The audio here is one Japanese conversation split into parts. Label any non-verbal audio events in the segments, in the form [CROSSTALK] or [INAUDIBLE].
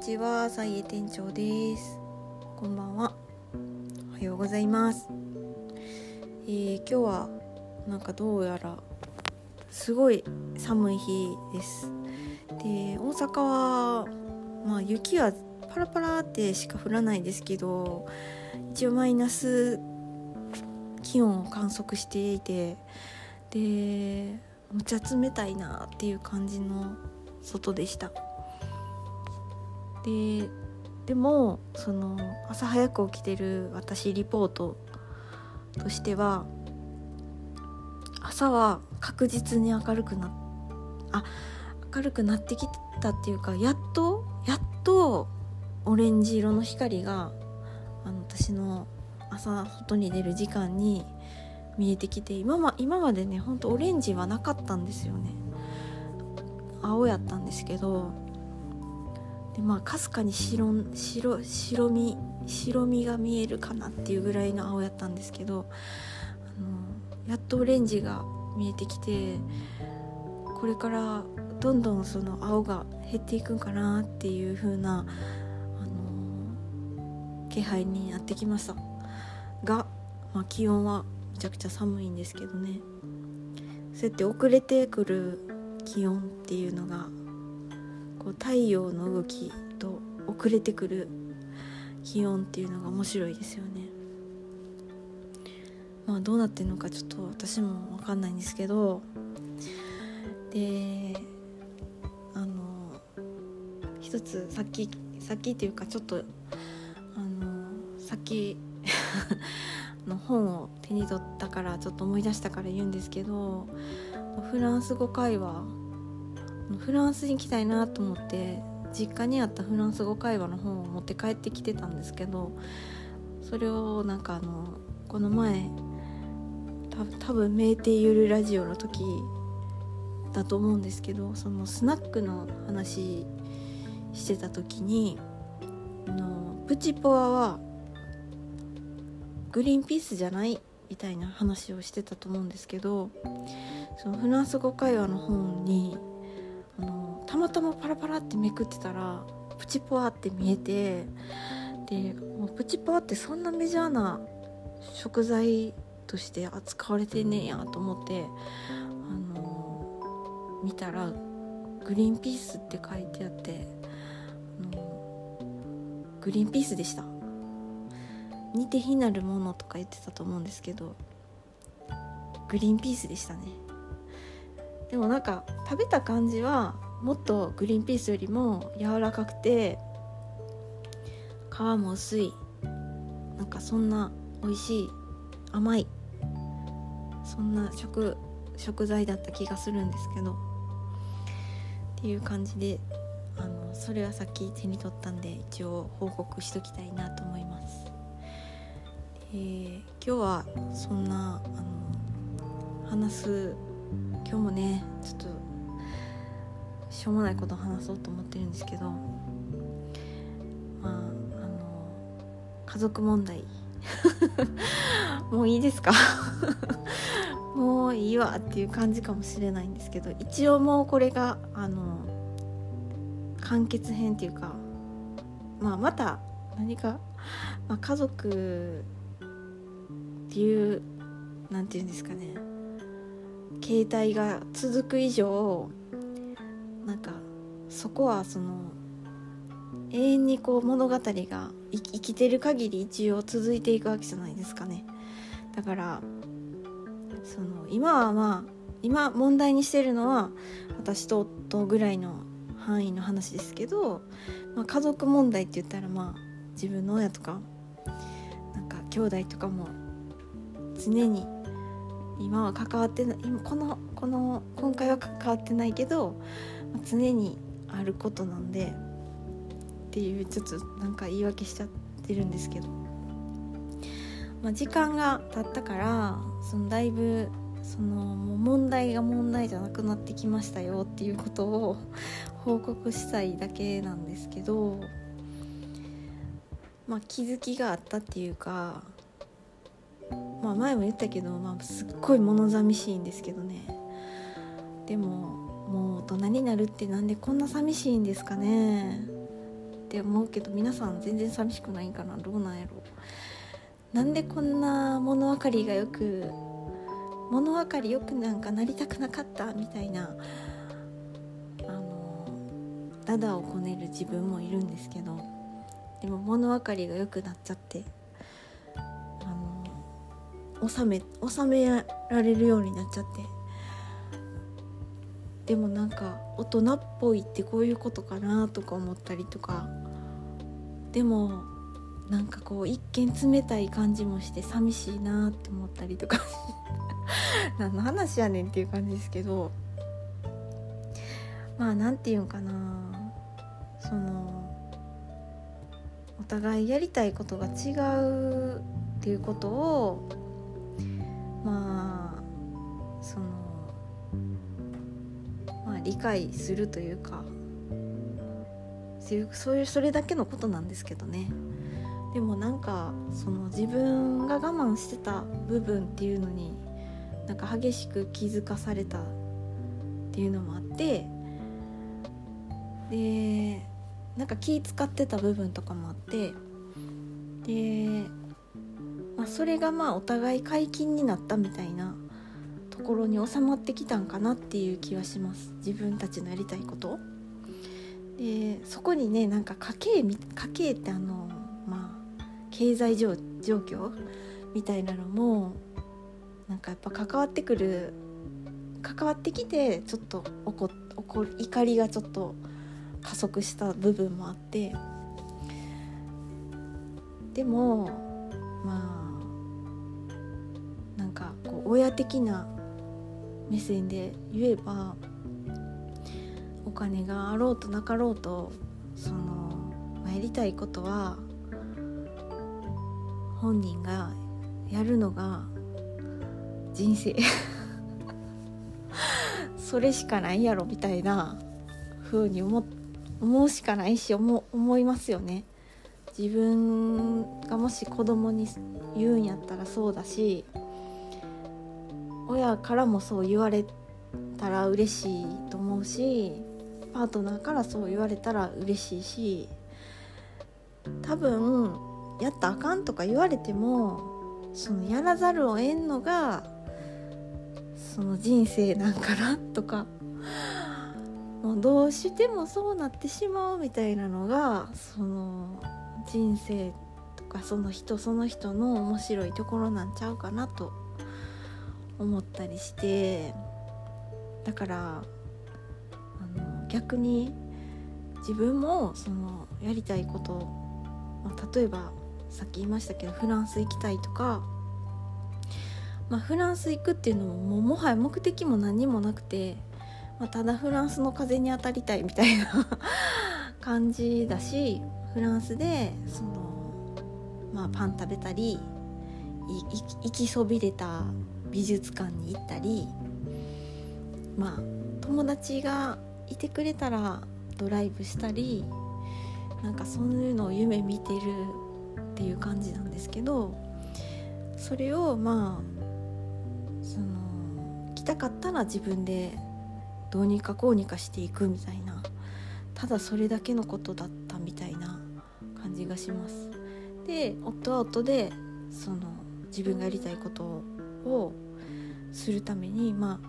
ちは、さいえ店長です。こんばんは。おはようございます。えー今日はなんかどうやらすごい寒い日です。で、大阪はまあ雪はパラパラってしか降らないですけど、一応マイナス気温を観測していて、で、むちゃ冷たいなっていう感じの外でした。ででもその朝早く起きてる私リポートとしては朝は確実に明るくなあ明るくなってきたっていうかやっとやっとオレンジ色の光があの私の朝外に出る時間に見えてきて今ま今までねほんとオレンジはなかったんですよね。青やったんですけどでまあかすかに白白白み白みが見えるかなっていうぐらいの青やったんですけどあのやっとオレンジが見えてきてこれからどんどんその青が減っていくんかなっていう風なあの気配になってきました。が、まあ、気温はめちゃくちゃ寒いんですけどね。そうやって遅れてくる気温っていうのがこう太陽の動きと遅れてくる気温っていうのが面白いですよね。まあどうなってるのかちょっと私も分かんないんですけどであの一つさっきさっきっていうかちょっとあのさっきの本を手に取ったからちょっと思い出したから言うんですけどフランス語会話フランスに行きたいなと思って実家にあったフランス語会話の本を持って帰ってきてたんですけどそれをなんかあのこの前多分名店ゆるラジオの時だと思うんですけどそのスナックの話してた時にあのプチポアはグリーンピースじゃないみたいな話をしてたと思うんですけどそのフランス語会話の本にたまたまパラパラってめくってたらプチポワって見えてでもプチポワってそんなメジャーな食材として扱われてんねんやと思ってあの見たらグリーンピースって書いてあってあのグリーンピースでした。似て非なるものとか言ってたと思うんですけどグリーンピースでしたね。でもなんか食べた感じはもっとグリーンピースよりも柔らかくて皮も薄いなんかそんな美味しい甘いそんな食食材だった気がするんですけどっていう感じであのそれはさっき手に取ったんで一応報告しときたいなと思います。えー今日はそんなあの話す今日もねちょっとしょうもないことを話そうと思ってるんですけどまああの家族問題。[LAUGHS] もういいですか？[LAUGHS] もういいわっていう感じかもしれないんですけど一応もうこれがあの完結編っていうかまあまた何か、まあ、家族っていうなんていうんですかね携帯が続く以上なんかそこはその永遠にこう物語が生きてる限り一応続いていくわけじゃないですかね。だからその今はまあ今問題にしてるのは私と夫ぐらいの範囲の話ですけど、まあ、家族問題って言ったらまあ自分の親とかなんか兄弟とかも常に今は関わってない今このこの今回は関わってないけど、常にあることなんでっていうちょっとなんか言い訳しちゃってるんですけど、まあ、時間が経ったからそのだいぶそのもう問題が問題じゃなくなってきましたよっていうことを [LAUGHS] 報告したいだけなんですけど、まあ、気づきがあったっていうかまあ前も言ったけど、まあ、すっごい物寂しいんですけどね。でももう大人になるってなんでこんな寂しいんですかね？って思うけど皆さん全然寂しくないんかな？どうなんやろ？なんでこんな物分かりがよく物分かりよくなんかなりたくなかったみたいなあのダダをこねる自分もいるんですけどでも物分かりがよくなっちゃってあの収め収められるようになっちゃって。でもなんか大人っぽいってこういうことかなとか思ったりとか。でもなんかこう一見冷たい感じもして寂しいなって思ったりとか。[LAUGHS] 何の話やねんっていう感じですけど。まあ何て言うんかな。そのお互いやりたいことが違うっていうことをまあそのあ理解するというかそういうそれだけのことなんですけどね。でもなんかその自分が我慢してた部分っていうのになんか激しく気づかされたっていうのもあってでなんか気使ってた部分とかもあってで、まあ、それがまあお互い解禁になったみたいなところに収まってきたんかなっていう気はします。自分たちのやりたいこと。でそこにねなんか家計家計ってあのまあ経済状況？みたいなのもなんかやっぱ関わってくる関わってきてちょっと怒怒怒りがちょっと加速した部分もあって。でもまあなんかこう親的な目線で言えばお金があろうとなかろうとその、やりたいことは本人がやるのが人生。[LAUGHS] それしかないやろみたいな風に思思うしかないし思思いますよね。自分がもし子供に言うんやったらそうだし親からもそう言われたら嬉しいと思うしパートナーからそう言われたら嬉しいし多分やったあかんとか言われてもそのやらざるを得んのがその人生なんかなとかもうどうしてもそうなってしまうみたいなのがその人生とかその人その人の面白いところなんちゃうかなと思ったりしてだからあの逆に自分もそのやりたいこと、まあ、例えばさっき言いましたけどフランス行きたいとかまあ、フランス行くっていうのもももはや目的も何もなくて、まあ、ただフランスの風に当たりたいみたいな [LAUGHS] 感じだしフランスでその、まあ、パン食べたり行きそびれた美術館に行ったりまあ友達がいてくれたらドライブしたりなんかそういうのを夢見てるっていう感じなんですけどそれをまあその来たかったら自分でどうにかこうにかしていくみたいなただそれだけのことだったみたいな感じがします。で夫は夫でその自分がやりたいことををするためにま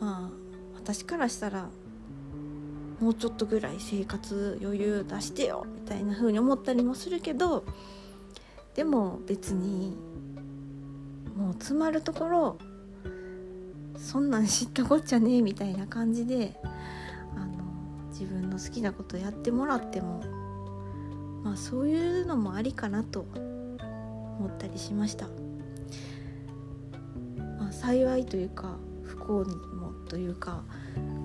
あまあ私からしたらもうちょっとぐらい生活余裕出してよみたいな風に思ったりもするけどでも別にもう詰まるところそんなん知ったこっちゃねえみたいな感じであの自分の好きなことやってもらってもまあそういうのもありかなと思ったりしました、幸いというか不幸にもというか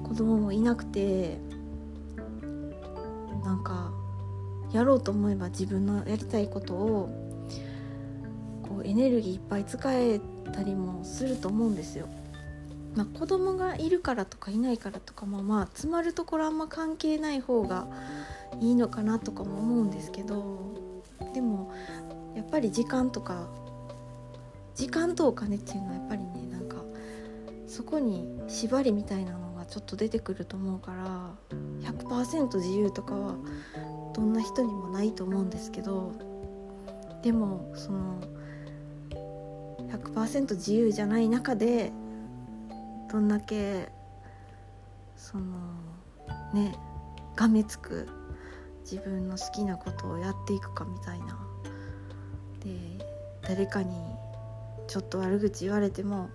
子供もいなくてなんかやろうと思えば自分のやりたいことをこうエネルギーいっぱい使えたりもすると思うんですよ。まあ、子供がいるからとかいないからとかもまあ詰まるところあんま関係ない方がいいのかなとかも思うんですけどでもやっぱり時間とか時間とお金っていうのはやっぱりねなんかそこに縛りみたいなのがちょっと出てくると思うから100%自由とかはどんな人にもないと思うんですけどでもその100%自由じゃない中でどんだけそのねがめつく自分の好きなことをやっていくかみたいな。で誰かにちょっと悪口言われても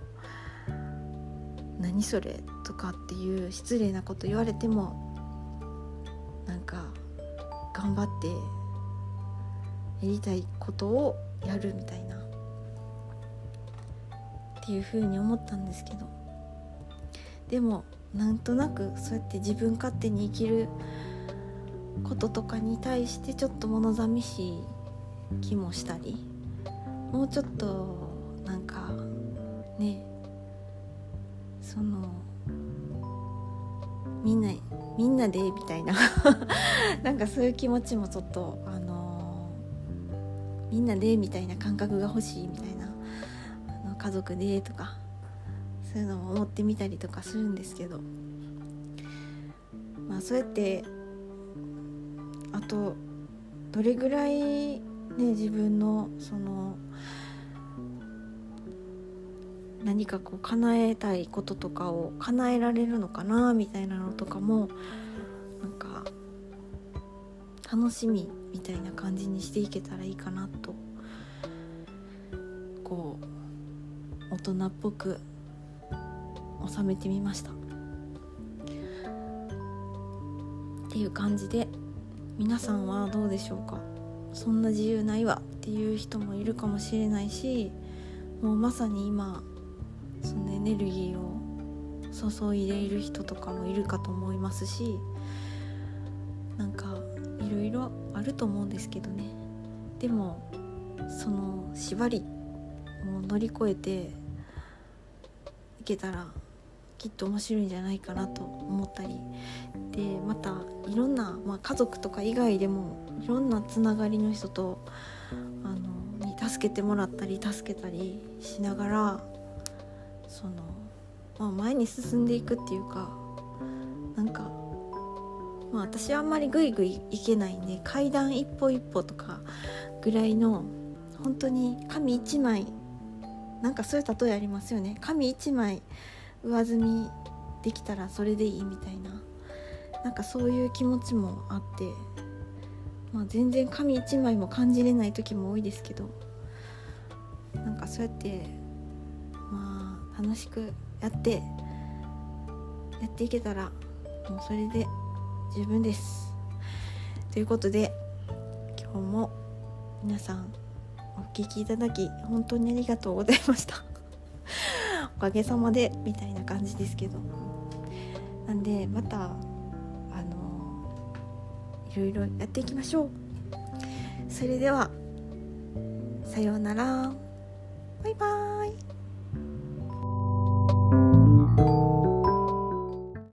「何それ?」とかっていう失礼なこと言われてもなんか頑張ってやりたいことをやるみたいなっていうふうに思ったんですけどでもなんとなくそうやって自分勝手に生きることとかに対してちょっと物寂しい気もしたりもうちょっとなんかねそのみんなみんなでみたいな。[LAUGHS] なんかそういう気持ちもちょっとあのみんなでみたいな感覚が欲しいみたいな。あの家族でとかそういうのも思ってみたりとかするんですけど。まあそうやってあとどれぐらいね自分のその何かこう叶えたいこととかを叶えられるのかなみたいなのとかもなんか楽しみみたいな感じにしていけたらいいかなとこう大人っぽく収めてみました。っていう感じで皆さんはどうでしょうか？そんな自由ないわっていう人もいるかもしれないしもうまさに今そのエネルギーを注いでいる人とかもいるかと思いますしなんかいろいろあると思うんですけどね。でもその縛りを乗り越えていけたらきっと面白いんじゃないかなと思ったり。でまたいろんな、まあ、家族とか以外でもいろんなつながりの人とあのに助けてもらったり助けたりしながらその、まあ、前に進んでいくっていうかなんか、まあ、私はあんまりグイグイいけないんで階段一歩一歩とかぐらいの本当に紙一枚なんかそういう例えありますよね。紙一枚上積みできたらそれでいいみたいななんかそういう気持ちもあって、まあ、全然紙一枚も感じれない時も多いですけどなんかそうやって楽しくやってやっていけたらもうそれで十分です。ということで今日も皆さんお聞きいただき本当にありがとうございました。[LAUGHS] おかげさまでみたいな感じですけど。なんでまたあのいろいろやっていきましょう。それではさようなら。バイバーイ。